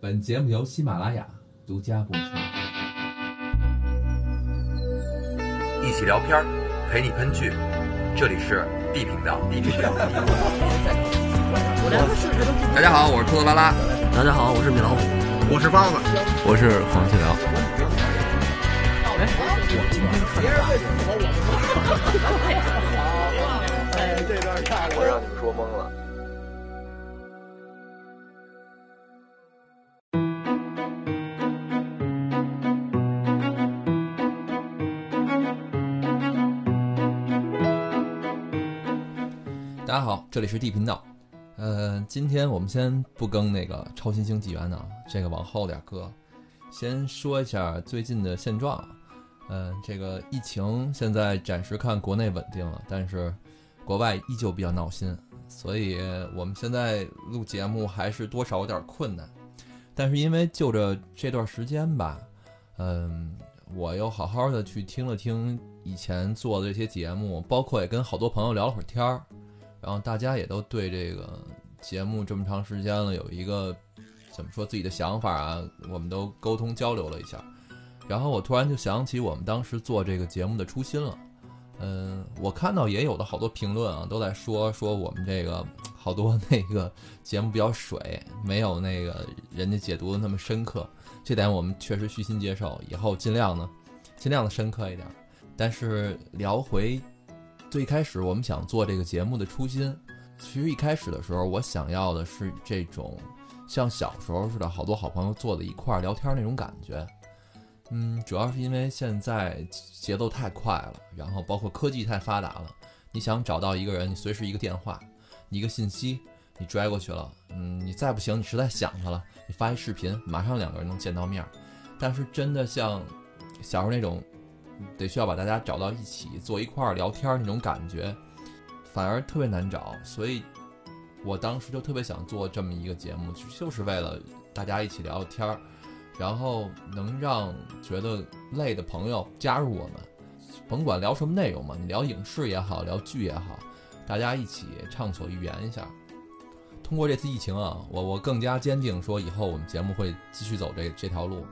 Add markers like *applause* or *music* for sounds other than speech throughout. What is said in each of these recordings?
本节目由喜马拉雅独家播出。一起聊片儿，陪你喷剧，这里是 D 频道。D 频道。大家好，我是兔子拉拉。大家好，我是米老虎，我是包子，我是黄继辽。哎，这段太我让你们说懵了。这里是地频道。呃，今天我们先不更那个超新星纪元呢，这个往后点搁。先说一下最近的现状。嗯、这个疫情现在暂时看国内稳定了，但是国外依旧比较闹心，所以我们现在录节目还是多少有点困难。但是因为就着这段时间吧，嗯，我又好好的去听了听以前做的这些节目，包括也跟好多朋友聊了会儿天儿，然后大家也都对这个节目这么长时间了有一个怎么说自己的想法啊，我们都沟通交流了一下。然后我突然就想起我们当时做这个节目的初心了。嗯，我看到也有的好多评论啊，都在说说我们这个好多那个节目比较水，没有那个人家解读的那么深刻。这点我们确实虚心接受，以后尽量呢，尽量的深刻一点。但是聊回最开始我们想做这个节目的初心，其实一开始的时候，我想要的是这种像小时候似的，好多好朋友坐在一块儿聊天那种感觉。嗯，主要是因为现在节奏太快了，然后包括科技太发达了，你想找到一个人，你随时一个电话，一个信息，你拽过去了。嗯，你再不行，你实在想他了，你发一视频，马上两个人能见到面。但是真的像小时候那种，得需要把大家找到一起坐一块儿聊天那种感觉，反而特别难找。所以，我当时就特别想做这么一个节目，就是为了大家一起聊聊天儿。然后能让觉得累的朋友加入我们，甭管聊什么内容嘛，你聊影视也好，聊剧也好，大家一起畅所欲言一下。通过这次疫情啊，我我更加坚定说以后我们节目会继续走这这条路。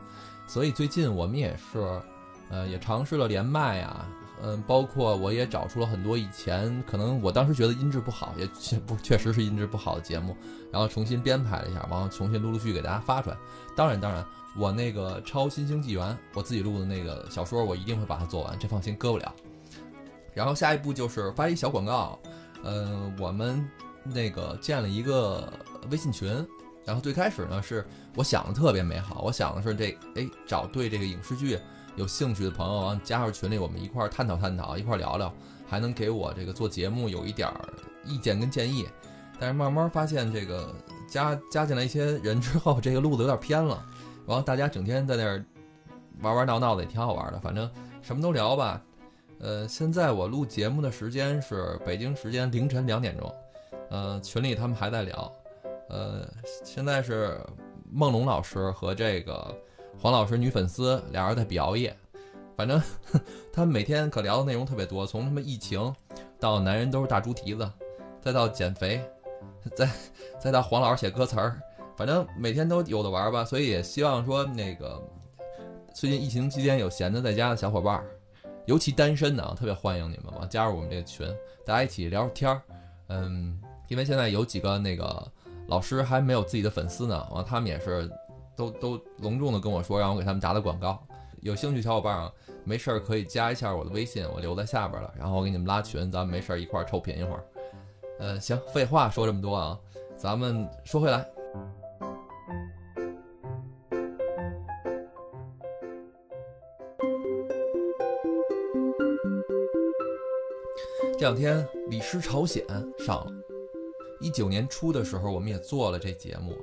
所以最近我们也是，呃，也尝试了连麦啊，嗯，包括我也找出了很多以前可能我当时觉得音质不好，也确不确实是音质不好的节目，然后重新编排了一下，然后重新陆陆续续给大家发出来。当然，当然。我那个超新星纪元，我自己录的那个小说，我一定会把它做完，这放心，搁不了。然后下一步就是发一小广告，呃，我们那个建了一个微信群，然后最开始呢是我想的特别美好，我想的是这，哎，找对这个影视剧有兴趣的朋友，完加入群里，我们一块儿探讨探讨，一块儿聊聊，还能给我这个做节目有一点儿意见跟建议。但是慢慢发现，这个加加进来一些人之后，这个路子有点偏了。然后大家整天在那儿玩玩闹闹的，也挺好玩的。反正什么都聊吧。呃，现在我录节目的时间是北京时间凌晨两点钟。呃，群里他们还在聊。呃，现在是梦龙老师和这个黄老师女粉丝俩人在比熬夜。反正 *laughs* 他们每天可聊的内容特别多，从他妈疫情到男人都是大猪蹄子，再到减肥，再再到黄老师写歌词儿。反正每天都有的玩吧，所以也希望说那个最近疫情期间有闲的在家的小伙伴，尤其单身的啊，特别欢迎你们嘛，加入我们这个群，大家一起聊聊天儿。嗯，因为现在有几个那个老师还没有自己的粉丝呢，完他们也是都都隆重的跟我说，让我给他们打打广告。有兴趣小伙伴啊，没事儿可以加一下我的微信，我留在下边了，然后我给你们拉群，咱们没事儿一块儿臭品一会儿。呃，行，废话说这么多啊，咱们说回来。这两天《李氏朝鲜》上了，一九年初的时候，我们也做了这节目，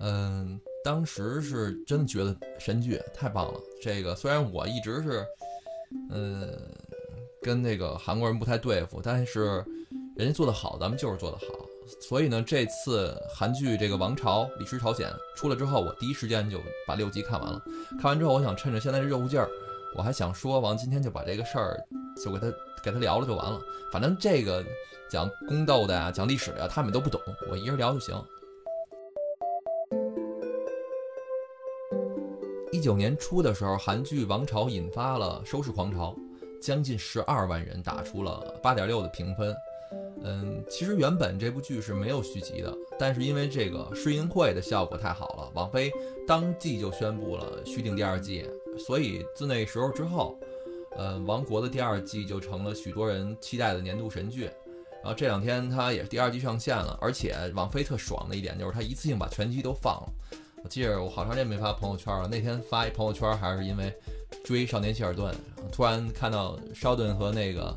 嗯，当时是真觉得神剧太棒了。这个虽然我一直是，嗯，跟那个韩国人不太对付，但是人家做的好，咱们就是做的好。所以呢，这次韩剧这个《王朝》《李氏朝鲜》出了之后，我第一时间就把六集看完了。看完之后，我想趁着现在这热乎劲儿，我还想说，完今天就把这个事儿就给他。给他聊了就完了，反正这个讲宫斗的呀，讲历史的呀，他们都不懂，我一人聊就行。一九年初的时候，韩剧《王朝》引发了收视狂潮，将近十二万人打出了八点六的评分。嗯，其实原本这部剧是没有续集的，但是因为这个试映会的效果太好了，网飞当即就宣布了续订第二季。所以自那时候之后，呃，《王国》的第二季就成了许多人期待的年度神剧。然后这两天它也是第二季上线了，而且网飞特爽的一点就是它一次性把全集都放了。我记着我好长时间没发朋友圈了，那天发一朋友圈还是因为追《少年希尔顿》，突然看到肖顿和那个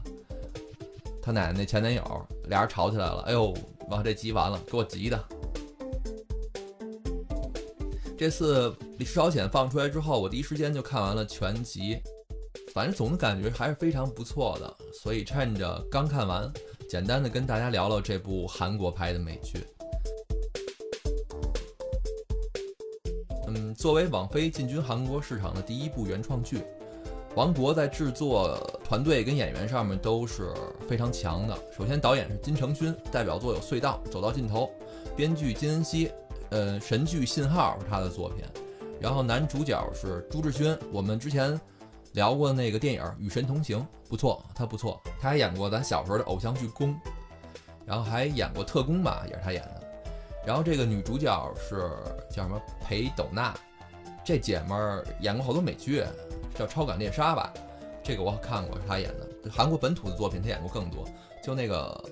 他奶奶那前男友俩人吵起来了，哎呦，完这集完了，给我急的。这次《李氏朝鲜》放出来之后，我第一时间就看完了全集，反正总的感觉还是非常不错的，所以趁着刚看完，简单的跟大家聊聊这部韩国拍的美剧。作为网飞进军韩国市场的第一部原创剧，《王国》在制作团队跟演员上面都是非常强的。首先，导演是金成勋，代表作有《隧道》《走到尽头》；编剧金恩熙，呃，神剧《信号》是他的作品。然后男主角是朱智勋，我们之前聊过那个电影《与神同行》，不错，他不错，他还演过咱小时候的偶像剧《宫》，然后还演过《特工》吧，也是他演的。然后这个女主角是叫什么裴斗娜，这姐们儿演过好多美剧，叫《超感猎杀》吧，这个我看过，是她演的。韩国本土的作品她演过更多，就那个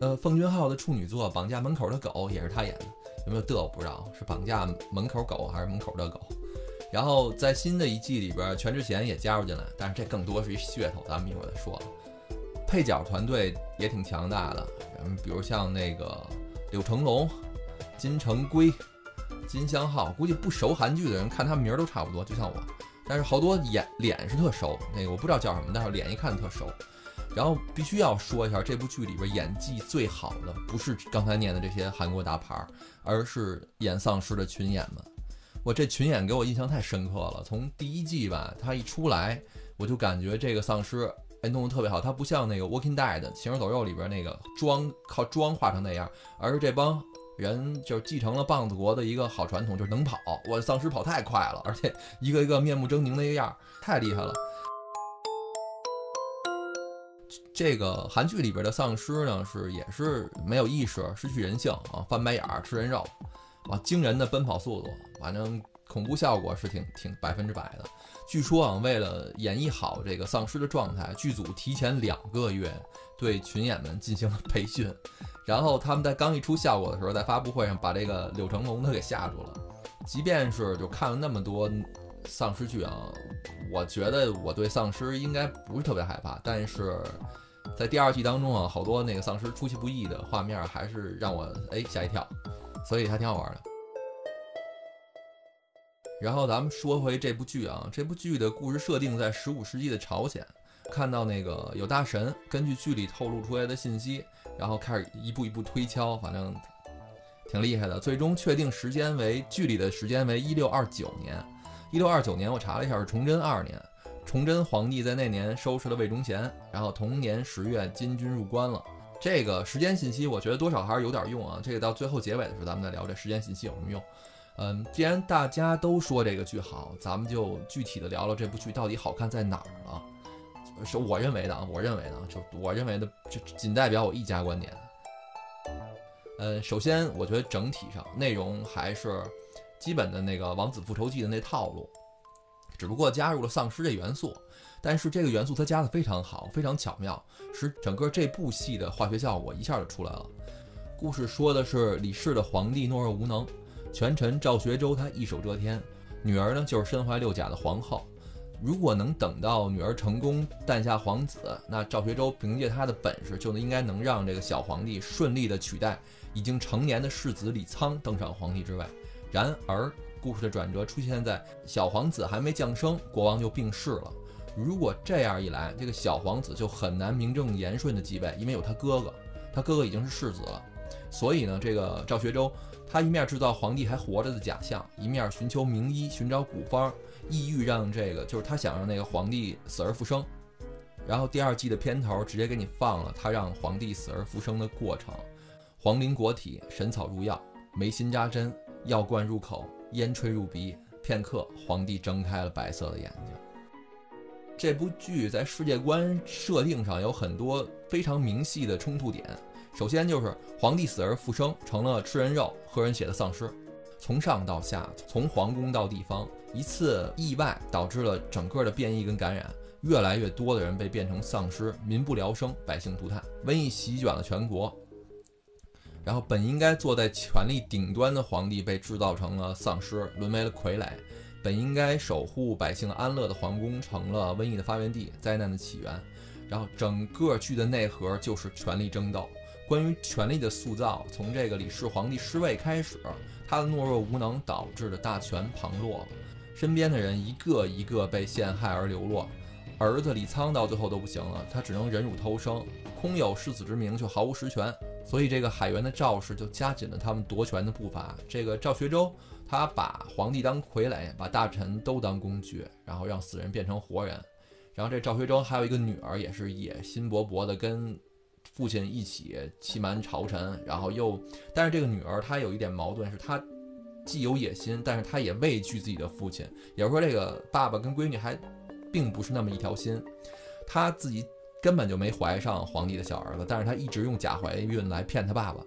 呃奉俊昊的处女作《绑架门口的狗》也是她演的，有没有的我不知道，是绑架门口狗还是门口的狗。然后在新的一季里边，全智贤也加入进来，但是这更多是一噱头，咱们一会儿再说。配角团队也挺强大的，比如像那个柳成龙。金城圭、金相浩，估计不熟韩剧的人看他名儿都差不多，就像我。但是好多眼脸是特熟，那个我不知道叫什么，但是脸一看特熟。然后必须要说一下，这部剧里边演技最好的不是刚才念的这些韩国大牌，而是演丧尸的群演们。我这群演给我印象太深刻了，从第一季吧，他一出来，我就感觉这个丧尸哎弄得特别好，他不像那个《Walking Dead》行尸走肉里边那个妆靠妆化成那样，而是这帮。人就继承了棒子国的一个好传统，就是能跑。我丧尸跑太快了，而且一个一个面目狰狞的一个样，太厉害了。这个韩剧里边的丧尸呢，是也是没有意识，失去人性啊，翻白眼儿，吃人肉，啊，惊人的奔跑速度，反正恐怖效果是挺挺百分之百的。据说啊，为了演绎好这个丧尸的状态，剧组提前两个月对群演们进行了培训，然后他们在刚一出效果的时候，在发布会上把这个柳成龙他给吓住了。即便是就看了那么多丧尸剧啊，我觉得我对丧尸应该不是特别害怕，但是在第二季当中啊，好多那个丧尸出其不意的画面还是让我哎吓一跳，所以还挺好玩的。然后咱们说回这部剧啊，这部剧的故事设定在十五世纪的朝鲜，看到那个有大神根据剧里透露出来的信息，然后开始一步一步推敲，反正挺厉害的。最终确定时间为剧里的时间为一六二九年，一六二九年我查了一下是崇祯二年，崇祯皇帝在那年收拾了魏忠贤，然后同年十月金军入关了。这个时间信息我觉得多少还是有点用啊。这个到最后结尾的时候咱们再聊这时间信息有什么用。嗯，既然大家都说这个剧好，咱们就具体的聊聊这部剧到底好看在哪儿了。是我认为的啊，我认为的，就我认为的，就仅代表我一家观点。呃，首先我觉得整体上内容还是基本的那个《王子复仇记》的那套路，只不过加入了丧尸这元素。但是这个元素它加的非常好，非常巧妙，使整个这部戏的化学效果一下就出来了。故事说的是李氏的皇帝懦弱无能。权臣赵学周他一手遮天，女儿呢就是身怀六甲的皇后。如果能等到女儿成功诞下皇子，那赵学周凭借他的本事，就应该能让这个小皇帝顺利的取代已经成年的世子李沧登上皇帝之位。然而，故事的转折出现在小皇子还没降生，国王就病逝了。如果这样一来，这个小皇子就很难名正言顺的继位，因为有他哥哥，他哥哥已经是世子了。所以呢，这个赵学周。他一面制造皇帝还活着的假象，一面寻求名医，寻找古方，意欲让这个就是他想让那个皇帝死而复生。然后第二季的片头直接给你放了他让皇帝死而复生的过程：黄陵裹体，神草入药，眉心扎针，药灌入口，烟吹入鼻，片刻，皇帝睁开了白色的眼睛。这部剧在世界观设定上有很多非常明细的冲突点。首先就是皇帝死而复生，成了吃人肉、喝人血的丧尸。从上到下，从皇宫到地方，一次意外导致了整个的变异跟感染，越来越多的人被变成丧尸，民不聊生，百姓涂炭，瘟疫席卷了全国。然后本应该坐在权力顶端的皇帝被制造成了丧尸，沦为了傀儡。本应该守护百姓安乐的皇宫成了瘟疫的发源地，灾难的起源。然后整个剧的内核就是权力争斗，关于权力的塑造，从这个李氏皇帝失位开始，他的懦弱无能导致的大权旁落，身边的人一个一个被陷害而流落，儿子李沧到最后都不行了，他只能忍辱偷生，空有世子之名却毫无实权，所以这个海原的赵氏就加紧了他们夺权的步伐。这个赵学周。他把皇帝当傀儡，把大臣都当工具，然后让死人变成活人。然后这赵学周还有一个女儿，也是野心勃勃的，跟父亲一起欺瞒朝臣。然后又，但是这个女儿她有一点矛盾，是她既有野心，但是她也畏惧自己的父亲。也就是说，这个爸爸跟闺女还并不是那么一条心。她自己根本就没怀上皇帝的小儿子，但是她一直用假怀孕来骗她爸爸。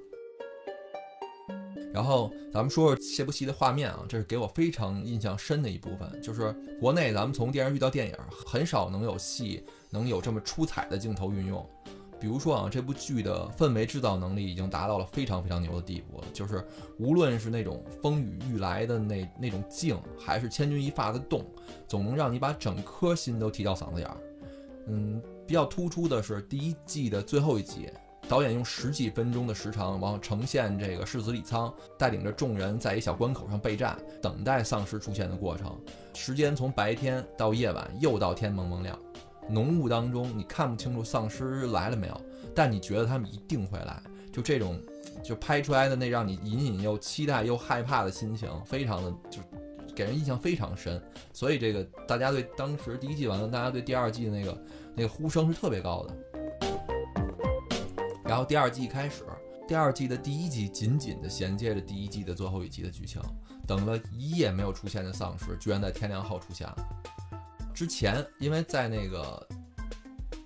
然后咱们说说这部戏的画面啊，这是给我非常印象深的一部分。就是国内咱们从电视剧到电影，很少能有戏能有这么出彩的镜头运用。比如说啊，这部剧的氛围制造能力已经达到了非常非常牛的地步。就是无论是那种风雨欲来的那那种静，还是千钧一发的动，总能让你把整颗心都提到嗓子眼儿。嗯，比较突出的是第一季的最后一集。导演用十几分钟的时长，然后呈现这个世子李沧带领着众人在一小关口上备战，等待丧尸出现的过程。时间从白天到夜晚，又到天蒙蒙亮，浓雾当中你看不清楚丧尸来了没有，但你觉得他们一定会来。就这种，就拍出来的那让你隐隐又期待又害怕的心情，非常的就给人印象非常深。所以这个大家对当时第一季完了，大家对第二季的那个那个呼声是特别高的。然后第二季开始，第二季的第一集紧紧地衔接着第一季的最后一集的剧情。等了一夜没有出现的丧尸，居然在天亮后出现了。之前，因为在那个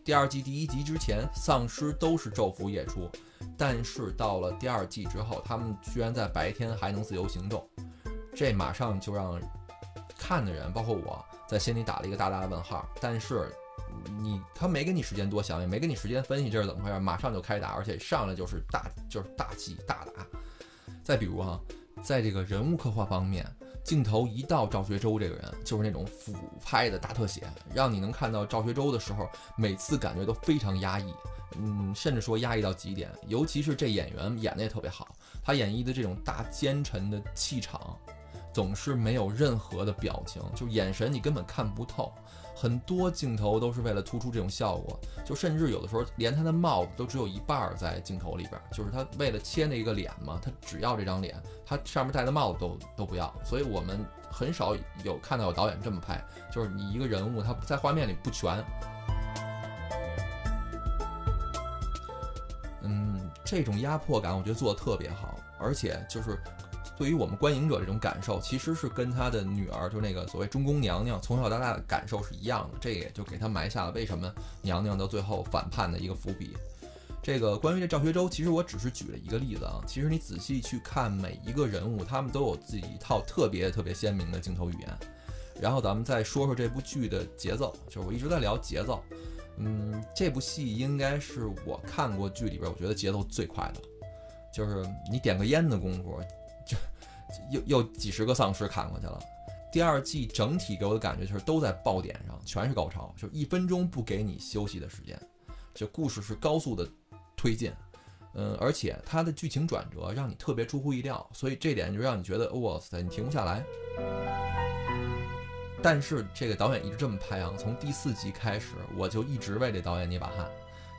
第二季第一集之前，丧尸都是昼伏夜出，但是到了第二季之后，他们居然在白天还能自由行动，这马上就让看的人，包括我在心里打了一个大大的问号。但是。你他没给你时间多想，也没给你时间分析这是怎么回事，马上就开打，而且上来就是大就是大气大打。再比如哈，在这个人物刻画方面，镜头一到赵学周这个人，就是那种俯拍的大特写，让你能看到赵学周的时候，每次感觉都非常压抑，嗯，甚至说压抑到极点。尤其是这演员演的也特别好，他演绎的这种大奸臣的气场，总是没有任何的表情，就眼神你根本看不透。很多镜头都是为了突出这种效果，就甚至有的时候连他的帽子都只有一半在镜头里边，就是他为了切那个脸嘛，他只要这张脸，他上面戴的帽子都都不要。所以我们很少有看到有导演这么拍，就是你一个人物他在画面里不全。嗯，这种压迫感我觉得做的特别好，而且就是。对于我们观影者这种感受，其实是跟他的女儿，就那个所谓中宫娘娘，从小到大的感受是一样的。这也就给他埋下了为什么娘娘到最后反叛的一个伏笔。这个关于这赵学周，其实我只是举了一个例子啊。其实你仔细去看每一个人物，他们都有自己一套特别特别鲜明的镜头语言。然后咱们再说说这部剧的节奏，就是我一直在聊节奏。嗯，这部戏应该是我看过剧里边，我觉得节奏最快的，就是你点个烟的功夫。又又几十个丧尸砍过去了。第二季整体给我的感觉就是都在爆点上，全是高潮，就一分钟不给你休息的时间。就故事是高速的推进，嗯，而且它的剧情转折让你特别出乎意料，所以这点就让你觉得哇塞，你停不下来。但是这个导演一直这么拍啊，从第四集开始我就一直为这导演捏把汗，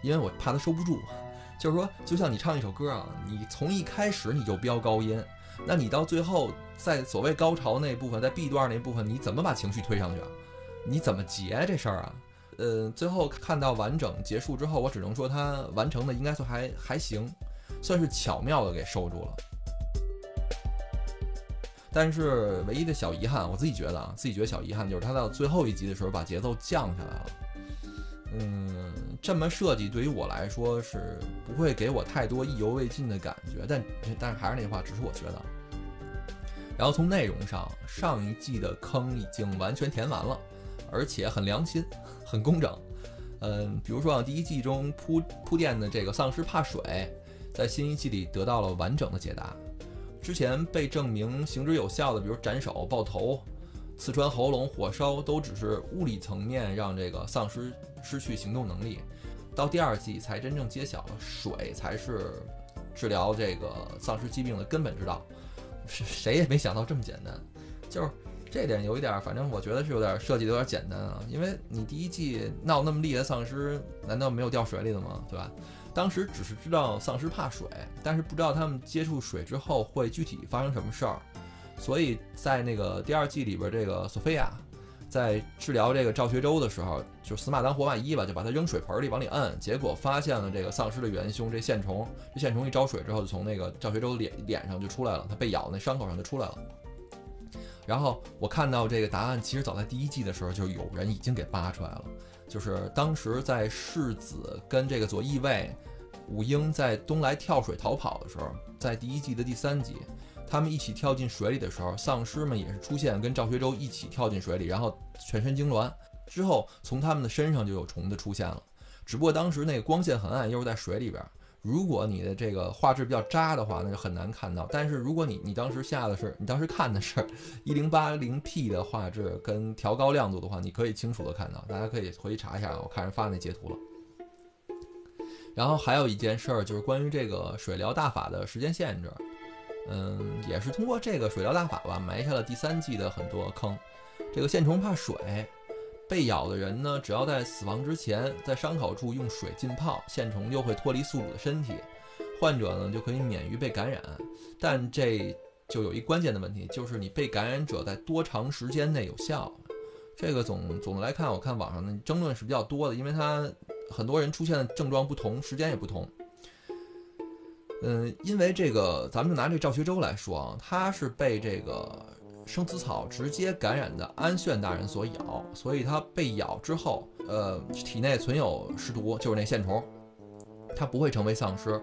因为我怕他收不住。*laughs* 就是说，就像你唱一首歌啊，你从一开始你就飙高音。那你到最后，在所谓高潮那部分，在 B 段那部分，你怎么把情绪推上去啊？你怎么结这事儿啊？呃，最后看到完整结束之后，我只能说它完成的应该算还还行，算是巧妙的给收住了。但是唯一的小遗憾，我自己觉得啊，自己觉得小遗憾就是他到最后一集的时候把节奏降下来了。嗯，这么设计对于我来说是不会给我太多意犹未尽的感觉，但但是还是那句话，只是我觉得。然后从内容上，上一季的坑已经完全填完了，而且很良心，很工整。嗯，比如说啊，第一季中铺铺垫的这个丧尸怕水，在新一季里得到了完整的解答。之前被证明行之有效的，比如斩首、爆头、刺穿喉咙、火烧，都只是物理层面让这个丧尸失去行动能力。到第二季才真正揭晓了，水才是治疗这个丧尸疾病的根本之道。谁也没想到这么简单，就是这点有一点，反正我觉得是有点设计的有点简单啊。因为你第一季闹那么厉害的丧尸，难道没有掉水里的吗？对吧？当时只是知道丧尸怕水，但是不知道他们接触水之后会具体发生什么事儿。所以在那个第二季里边，这个索菲亚在治疗这个赵学周的时候，就死马当活马医吧，就把他扔水盆里往里摁，结果发现了这个丧尸的元凶，这线虫。这线虫一招水之后，就从那个赵学周脸脸上就出来了，他被咬那伤口上就出来了。然后我看到这个答案，其实早在第一季的时候就有人已经给扒出来了，就是当时在世子跟这个左翼卫武英在东来跳水逃跑的时候，在第一季的第三集，他们一起跳进水里的时候，丧尸们也是出现跟赵学周一起跳进水里，然后全身痉挛，之后从他们的身上就有虫子出现了，只不过当时那个光线很暗，又是在水里边。如果你的这个画质比较渣的话，那就很难看到。但是如果你你当时下的是，你当时看的是 *laughs* 一零八零 P 的画质跟调高亮度的话，你可以清楚的看到。大家可以回去查一下，我看人发那截图了。然后还有一件事儿就是关于这个水疗大法的时间限制，嗯，也是通过这个水疗大法吧，埋下了第三季的很多坑。这个线虫怕水。被咬的人呢，只要在死亡之前，在伤口处用水浸泡，线虫就会脱离宿主的身体，患者呢就可以免于被感染。但这就有一关键的问题，就是你被感染者在多长时间内有效？这个总总的来看，我看网上的争论是比较多的，因为它很多人出现的症状不同，时间也不同。嗯，因为这个，咱们就拿这赵学周来说啊，他是被这个。生死草直接感染的安炫大人所咬，所以他被咬之后，呃，体内存有尸毒，就是那线虫，他不会成为丧尸，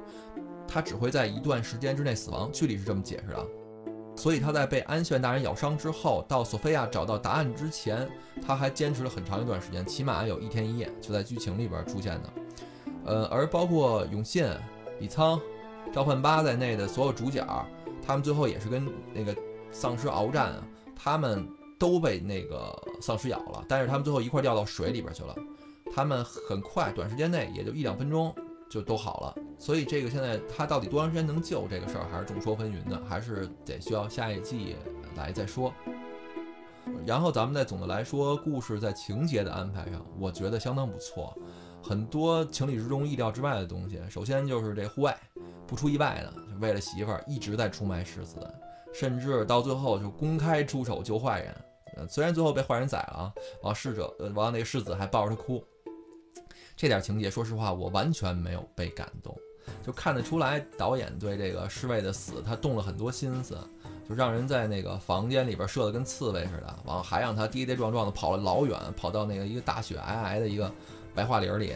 他只会在一段时间之内死亡。剧里是这么解释的。所以他在被安炫大人咬伤之后，到索菲亚找到答案之前，他还坚持了很长一段时间，起码有一天一夜，就在剧情里边出现的。呃，而包括永信、李沧、赵焕八在内的所有主角，他们最后也是跟那个。丧尸鏖战啊，他们都被那个丧尸咬了，但是他们最后一块掉到水里边去了。他们很快，短时间内也就一两分钟就都好了。所以这个现在他到底多长时间能救这个事儿，还是众说纷纭的，还是得需要下一季来再说。然后咱们再总的来说，故事在情节的安排上，我觉得相当不错，很多情理之中、意料之外的东西。首先就是这护卫，不出意外的，就为了媳妇儿一直在出卖世子。甚至到最后就公开出手救坏人，呃，虽然最后被坏人宰了啊，完逝者，呃，完那个世子还抱着他哭，这点情节，说实话我完全没有被感动，就看得出来导演对这个侍卫的死他动了很多心思，就让人在那个房间里边设的跟刺猬似的，完了还让他跌跌撞撞的跑了老远，跑到那个一个大雪皑皑的一个白桦林里，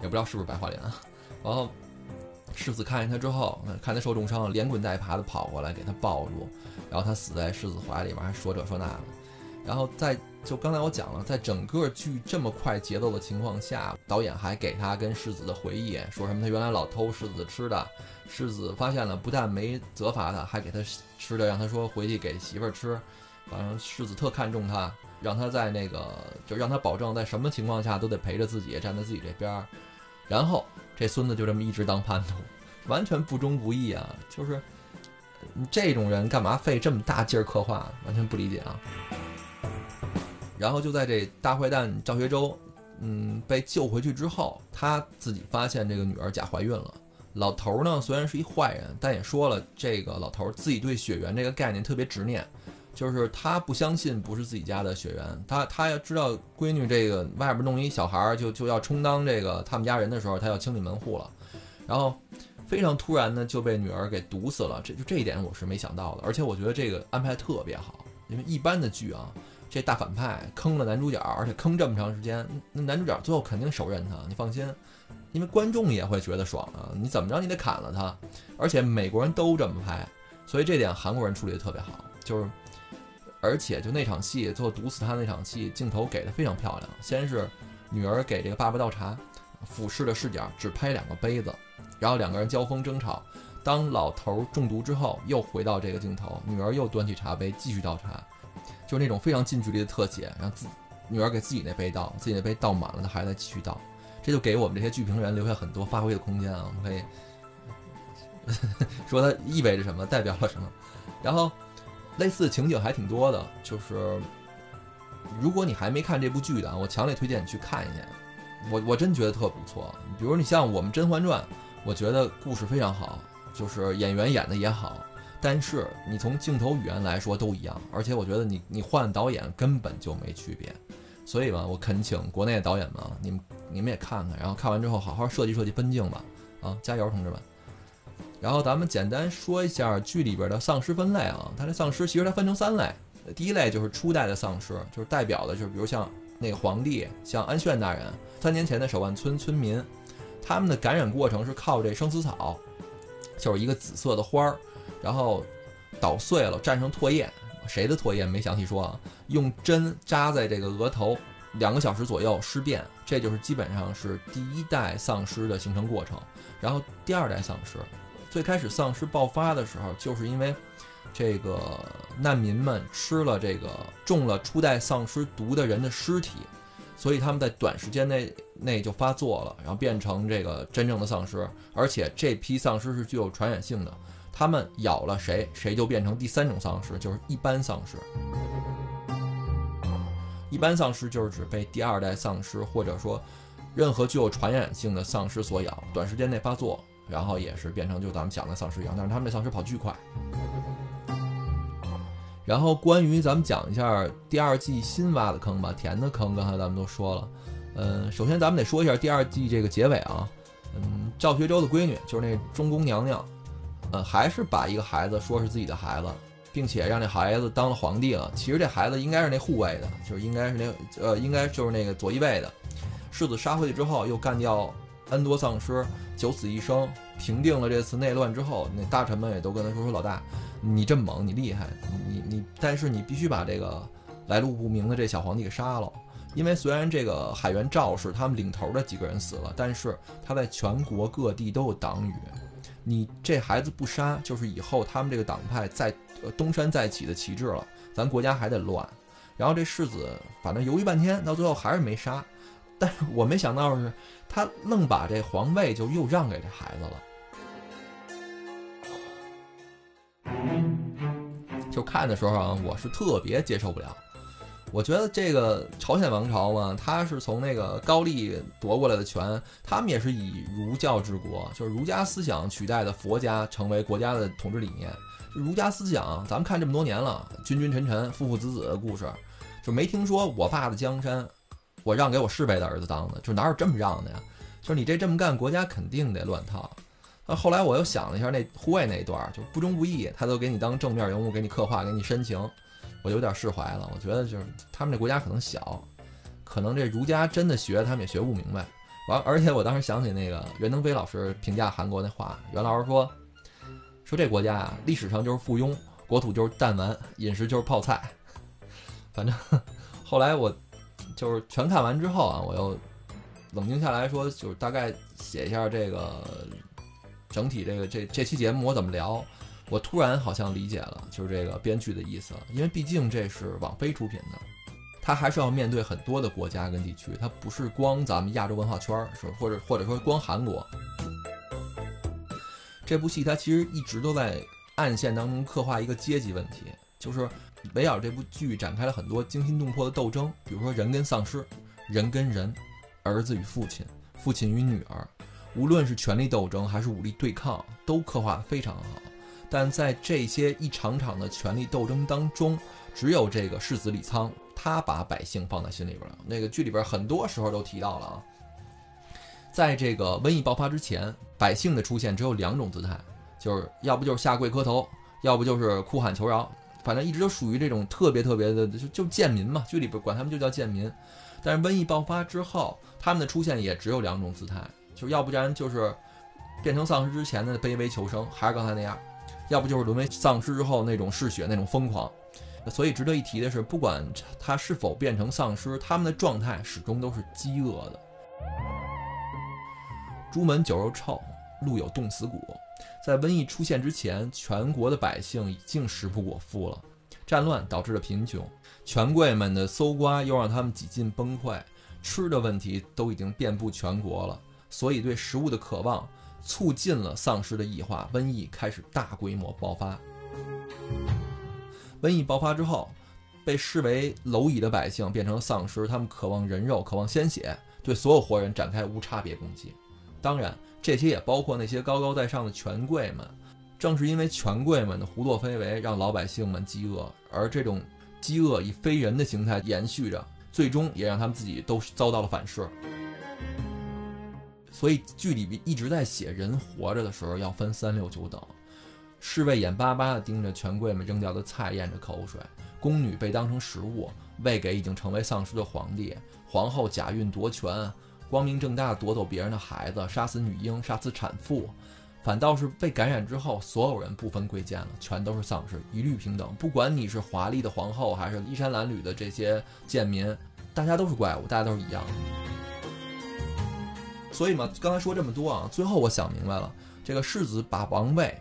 也不知道是不是白桦林啊，然后。世子看见他之后，看他受重伤，连滚带爬的跑过来给他抱住，然后他死在世子怀里边，还说这说那的。然后在就刚才我讲了，在整个剧这么快节奏的情况下，导演还给他跟世子的回忆，说什么他原来老偷世子吃的，世子发现了，不但没责罚他，还给他吃的，让他说回去给媳妇儿吃。反正世子特看重他，让他在那个就让他保证在什么情况下都得陪着自己，站在自己这边。然后。这孙子就这么一直当叛徒，完全不忠不义啊！就是这种人干嘛费这么大劲儿刻画？完全不理解啊！然后就在这大坏蛋赵学周，嗯，被救回去之后，他自己发现这个女儿假怀孕了。老头儿呢，虽然是一坏人，但也说了，这个老头儿自己对血缘这个概念特别执念。就是他不相信不是自己家的血缘，他他要知道闺女这个外边弄一小孩儿就就要充当这个他们家人的时候，他要清理门户了。然后非常突然的就被女儿给毒死了，这就这一点我是没想到的，而且我觉得这个安排特别好，因为一般的剧啊，这大反派坑了男主角，而且坑这么长时间，那男主角最后肯定手刃他，你放心，因为观众也会觉得爽啊，你怎么着你得砍了他，而且美国人都这么拍，所以这点韩国人处理的特别好，就是而且就那场戏最后毒死他那场戏，镜头给的非常漂亮，先是女儿给这个爸爸倒茶，俯视的视角只拍两个杯子。然后两个人交锋争吵，当老头中毒之后，又回到这个镜头，女儿又端起茶杯继续倒茶，就是那种非常近距离的特写，让自女儿给自己那杯倒，自己那杯倒满了，她还在继续倒，这就给我们这些剧评人留下很多发挥的空间啊，我们可以 *laughs* 说它意味着什么，代表了什么。然后类似情景还挺多的，就是如果你还没看这部剧的，我强烈推荐你去看一下，我我真觉得特不错。比如你像我们《甄嬛传》。我觉得故事非常好，就是演员演的也好，但是你从镜头语言来说都一样，而且我觉得你你换导演根本就没区别，所以吧，我恳请国内的导演们，你们你们也看看，然后看完之后好好设计设计分镜吧，啊，加油，同志们！然后咱们简单说一下剧里边的丧尸分类啊，它这丧尸其实它分成三类，第一类就是初代的丧尸，就是代表的就是比如像那个皇帝，像安炫大人，三年前的守万村村民。他们的感染过程是靠这生死草，就是一个紫色的花儿，然后捣碎了蘸上唾液，谁的唾液没详细说啊？用针扎在这个额头，两个小时左右尸变，这就是基本上是第一代丧尸的形成过程。然后第二代丧尸，最开始丧尸爆发的时候，就是因为这个难民们吃了这个中了初代丧尸毒的人的尸体。所以他们在短时间内内就发作了，然后变成这个真正的丧尸，而且这批丧尸是具有传染性的，他们咬了谁，谁就变成第三种丧尸，就是一般丧尸。一般丧尸就是指被第二代丧尸或者说任何具有传染性的丧尸所咬，短时间内发作，然后也是变成就咱们讲的丧尸一样，但是他们这丧尸跑巨快。然后关于咱们讲一下第二季新挖的坑吧，填的坑，刚才咱们都说了。嗯，首先咱们得说一下第二季这个结尾啊。嗯，赵学周的闺女就是那中宫娘娘，呃，还是把一个孩子说是自己的孩子，并且让那孩子当了皇帝了。其实这孩子应该是那护卫的，就是应该是那呃，应该就是那个左翼卫的。世子杀回去之后，又干掉 N 多丧尸，九死一生，平定了这次内乱之后，那大臣们也都跟他说说老大。你这么猛，你厉害，你你，但是你必须把这个来路不明的这小皇帝给杀了，因为虽然这个海原赵氏他们领头的几个人死了，但是他在全国各地都有党羽，你这孩子不杀，就是以后他们这个党派在东山再起的旗帜了，咱国家还得乱。然后这世子反正犹豫半天，到最后还是没杀，但是我没想到是，他愣把这皇位就又让给这孩子了。就看的时候啊，我是特别接受不了。我觉得这个朝鲜王朝嘛，他是从那个高丽夺过来的权，他们也是以儒教治国，就是儒家思想取代的佛家成为国家的统治理念。儒家思想，咱们看这么多年了，君君臣臣、父父子子的故事，就没听说我爸的江山，我让给我侍卫的儿子当的，就哪有这么让的呀？就是你这这么干，国家肯定得乱套。那后来我又想了一下，那护卫那一段就不忠不义，他都给你当正面人物，给你刻画，给你深情，我就有点释怀了。我觉得就是他们这国家可能小，可能这儒家真的学他们也学不明白。完，而且我当时想起那个袁腾飞老师评价韩国那话，袁老师说，说这国家啊，历史上就是附庸，国土就是弹丸，饮食就是泡菜。*laughs* 反正 *laughs* 后来我就是全看完之后啊，我又冷静下来说，就是大概写一下这个。整体这个这这期节目我怎么聊？我突然好像理解了，就是这个编剧的意思。因为毕竟这是网飞出品的，它还是要面对很多的国家跟地区，它不是光咱们亚洲文化圈，是或者或者说光韩国。这部戏它其实一直都在暗线当中刻画一个阶级问题，就是围绕这部剧展开了很多惊心动魄的斗争，比如说人跟丧尸，人跟人，儿子与父亲，父亲与女儿。无论是权力斗争还是武力对抗，都刻画的非常好。但在这些一场场的权力斗争当中，只有这个世子李仓，他把百姓放在心里边了。那个剧里边很多时候都提到了啊，在这个瘟疫爆发之前，百姓的出现只有两种姿态，就是要不就是下跪磕头，要不就是哭喊求饶，反正一直都属于这种特别特别的，就就贱民嘛，剧里边管他们就叫贱民。但是瘟疫爆发之后，他们的出现也只有两种姿态，就要不然就是变成丧尸之前的卑微求生，还是刚才那样；要不就是沦为丧尸之后那种嗜血、那种疯狂。所以值得一提的是，不管他是否变成丧尸，他们的状态始终都是饥饿的。朱门酒肉臭，路有冻死骨。在瘟疫出现之前，全国的百姓已经食不果腹了。战乱导致了贫穷，权贵们的搜刮又让他们几近崩溃，吃的问题都已经遍布全国了。所以对食物的渴望促进了丧尸的异化，瘟疫开始大规模爆发。瘟疫爆发之后，被视为蝼蚁的百姓变成了丧尸，他们渴望人肉，渴望鲜血，对所有活人展开无差别攻击。当然，这些也包括那些高高在上的权贵们。正是因为权贵们的胡作非为，让老百姓们饥饿，而这种饥饿以非人的形态延续着，最终也让他们自己都遭到了反噬。所以剧里一直在写人活着的时候要分三六九等。侍卫眼巴巴地盯着权贵们扔掉的菜，咽着口水；宫女被当成食物喂给已经成为丧尸的皇帝；皇后假孕夺权，光明正大夺走别人的孩子，杀死女婴，杀死产妇。反倒是被感染之后，所有人不分贵贱了，全都是丧尸，一律平等。不管你是华丽的皇后，还是衣衫褴褛的这些贱民，大家都是怪物，大家都是一样。所以嘛，刚才说这么多啊，最后我想明白了，这个世子把王位。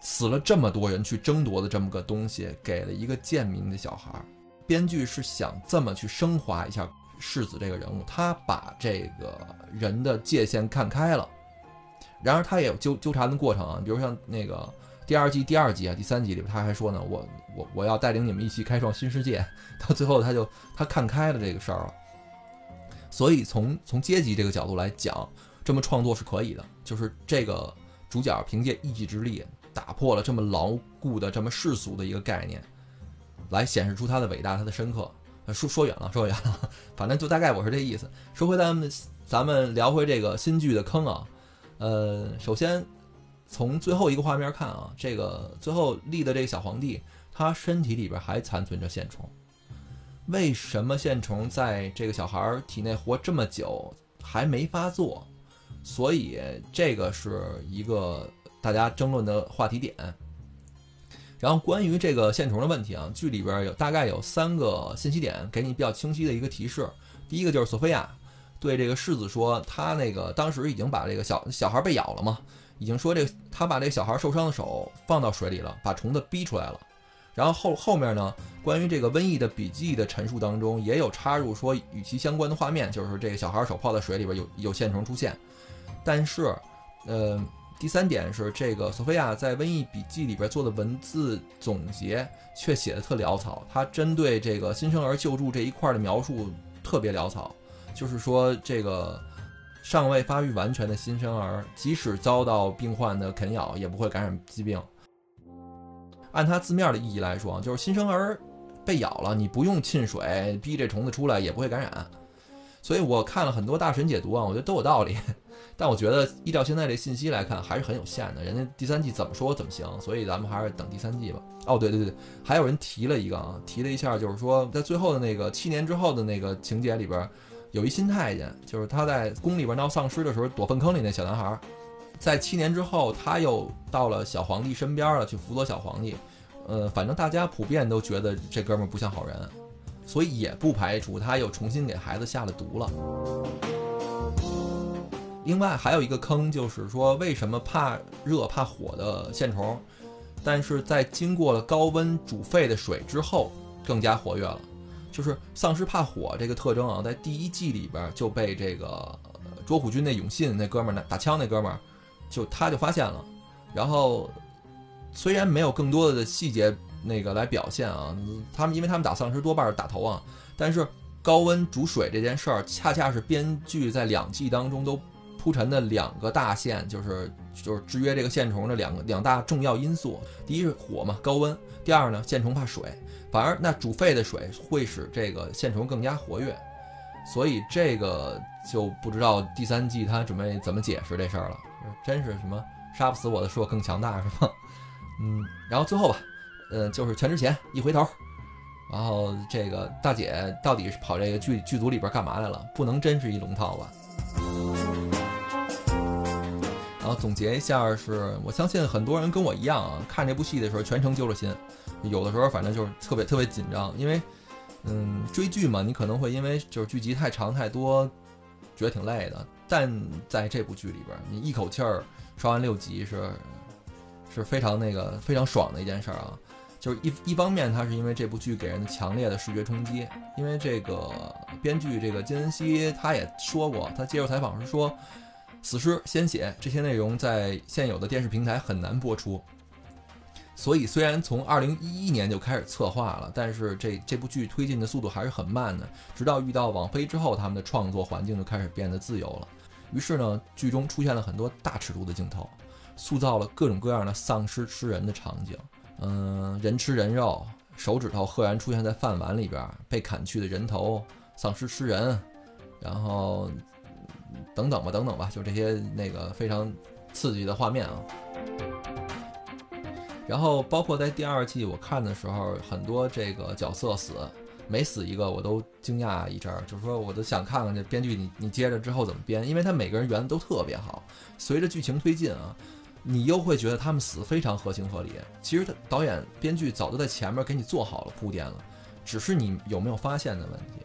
死了这么多人去争夺的这么个东西，给了一个贱民的小孩儿。编剧是想这么去升华一下世子这个人物，他把这个人的界限看开了。然而他也有纠纠缠的过程啊，比如像那个第二季第二集啊、第三集里边，他还说呢，我我我要带领你们一起开创新世界。*laughs* 到最后他就他看开了这个事儿了。所以从从阶级这个角度来讲，这么创作是可以的，就是这个主角凭借一己之力。打破了这么牢固的、这么世俗的一个概念，来显示出他的伟大、他的深刻。说说远了，说远了，反正就大概我是这意思。说回咱们，咱们聊回这个新剧的坑啊。呃，首先从最后一个画面看啊，这个最后立的这个小皇帝，他身体里边还残存着线虫。为什么线虫在这个小孩体内活这么久还没发作？所以这个是一个。大家争论的话题点。然后关于这个线虫的问题啊，剧里边有大概有三个信息点，给你比较清晰的一个提示。第一个就是索菲亚对这个世子说，他那个当时已经把这个小小孩被咬了嘛，已经说这他把这小孩受伤的手放到水里了，把虫子逼出来了。然后后后面呢，关于这个瘟疫的笔记的陈述当中，也有插入说与其相关的画面，就是这个小孩手泡在水里边有有线虫出现，但是，呃。第三点是，这个索菲亚在《瘟疫笔记》里边做的文字总结却写的特潦草。他针对这个新生儿救助这一块的描述特别潦草，就是说这个尚未发育完全的新生儿，即使遭到病患的啃咬，也不会感染疾病。按它字面的意义来说，就是新生儿被咬了，你不用沁水逼这虫子出来，也不会感染。所以我看了很多大神解读啊，我觉得都有道理。但我觉得依照现在这信息来看，还是很有限的。人家第三季怎么说怎么行，所以咱们还是等第三季吧。哦，对对对，还有人提了一个啊，提了一下，就是说在最后的那个七年之后的那个情节里边，有一新太监，就是他在宫里边闹丧尸的时候躲粪坑里那小男孩，在七年之后他又到了小皇帝身边了，去辅佐小皇帝。呃，反正大家普遍都觉得这哥们儿不像好人，所以也不排除他又重新给孩子下了毒了。另外还有一个坑，就是说为什么怕热怕火的线虫，但是在经过了高温煮沸的水之后更加活跃了。就是丧尸怕火这个特征啊，在第一季里边就被这个卓虎军那永信那哥们儿打枪那哥们儿，就他就发现了。然后虽然没有更多的细节那个来表现啊，他们因为他们打丧尸多半是打头啊，但是高温煮水这件事儿，恰恰是编剧在两季当中都。铺陈的两个大线就是就是制约这个线虫的两个两大重要因素，第一是火嘛，高温；第二呢，线虫怕水，反而那煮沸的水会使这个线虫更加活跃。所以这个就不知道第三季他准备怎么解释这事儿了。真是什么杀不死我的是我更强大是吗？嗯，然后最后吧，呃，就是全智贤一回头，然后这个大姐到底是跑这个剧剧组里边干嘛来了？不能真是一龙套吧？然后总结一下，是我相信很多人跟我一样啊，看这部戏的时候全程揪着心，有的时候反正就是特别特别紧张，因为嗯追剧嘛，你可能会因为就是剧集太长太多，觉得挺累的。但在这部剧里边，你一口气儿刷完六集是是非常那个非常爽的一件事儿啊。就是一一方面，它是因为这部剧给人强烈的视觉冲击，因为这个编剧这个金恩熙他也说过，他接受采访时说。死尸、鲜血这些内容在现有的电视平台很难播出，所以虽然从二零一一年就开始策划了，但是这这部剧推进的速度还是很慢的。直到遇到网飞之后，他们的创作环境就开始变得自由了。于是呢，剧中出现了很多大尺度的镜头，塑造了各种各样的丧尸吃人的场景。嗯，人吃人肉，手指头赫然出现在饭碗里边，被砍去的人头，丧尸吃人，然后。等等吧，等等吧，就这些那个非常刺激的画面啊。然后包括在第二季我看的时候，很多这个角色死，每死一个我都惊讶一阵儿，就是说我都想看看这编剧你你接着之后怎么编，因为他每个人圆的都特别好。随着剧情推进啊，你又会觉得他们死非常合情合理。其实他导演编剧早都在前面给你做好了铺垫了，只是你有没有发现的问题。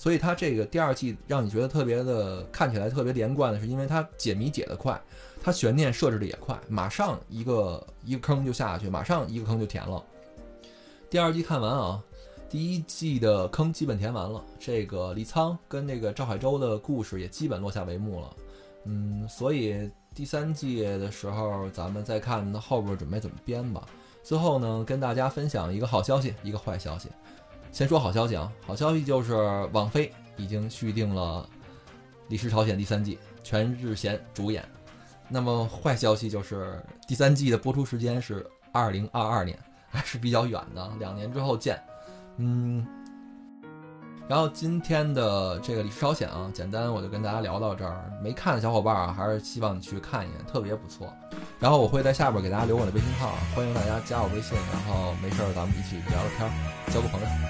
所以它这个第二季让你觉得特别的看起来特别连贯的是，因为它解谜解得快，它悬念设置的也快，马上一个一个坑就下去，马上一个坑就填了。第二季看完啊，第一季的坑基本填完了，这个李沧跟那个赵海洲的故事也基本落下帷幕了。嗯，所以第三季的时候咱们再看后边准备怎么编吧。最后呢，跟大家分享一个好消息，一个坏消息。先说好消息啊，好消息就是网飞已经续订了《李氏朝鲜》第三季，全智贤主演。那么坏消息就是第三季的播出时间是二零二二年，还是比较远的，两年之后见。嗯。然后今天的这个《李氏朝鲜》啊，简单我就跟大家聊到这儿。没看的小伙伴啊，还是希望你去看一眼，特别不错。然后我会在下边给大家留我的微信号，欢迎大家加我微信，然后没事儿咱们一起聊聊天，交个朋友。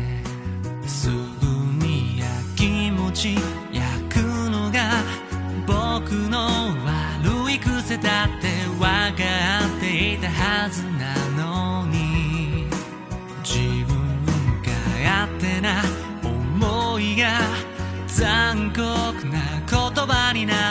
すぐにやきもち焼くのが僕の悪い癖だって分かっていたはずなのに。自分が勝手な思いが残酷な言葉になっ